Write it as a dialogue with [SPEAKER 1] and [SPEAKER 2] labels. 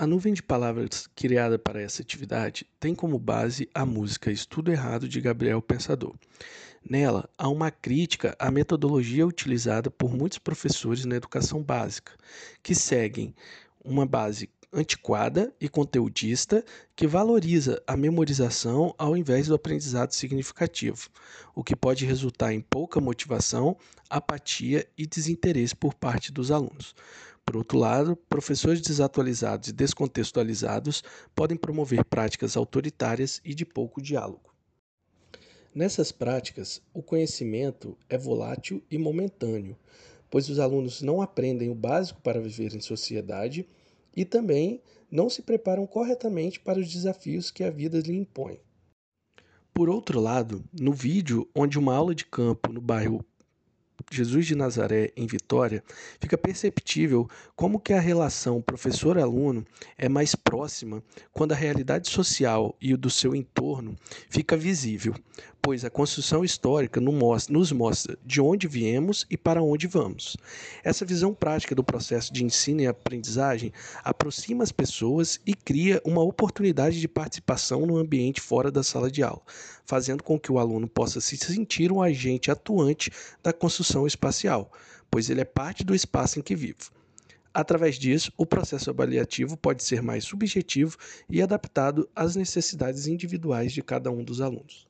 [SPEAKER 1] A nuvem de palavras criada para essa atividade tem como base a música Estudo Errado de Gabriel Pensador. Nela, há uma crítica à metodologia utilizada por muitos professores na educação básica, que seguem uma base antiquada e conteudista que valoriza a memorização ao invés do aprendizado significativo, o que pode resultar em pouca motivação, apatia e desinteresse por parte dos alunos. Por outro lado, professores desatualizados e descontextualizados podem promover práticas autoritárias e de pouco diálogo. Nessas práticas, o conhecimento é volátil e momentâneo, pois os alunos não aprendem o básico para viver em sociedade e também não se preparam corretamente para os desafios que a vida lhe impõe. Por outro lado, no vídeo onde uma aula de campo no bairro Jesus de Nazaré em Vitória, fica perceptível como que a relação professor-aluno é mais próxima quando a realidade social e o do seu entorno fica visível, pois a construção histórica nos mostra de onde viemos e para onde vamos. Essa visão prática do processo de ensino e aprendizagem aproxima as pessoas e cria uma oportunidade de participação no ambiente fora da sala de aula, fazendo com que o aluno possa se sentir um agente atuante da construção espacial, pois ele é parte do espaço em que vive. Através disso, o processo avaliativo pode ser mais subjetivo e adaptado às necessidades individuais de cada um dos alunos.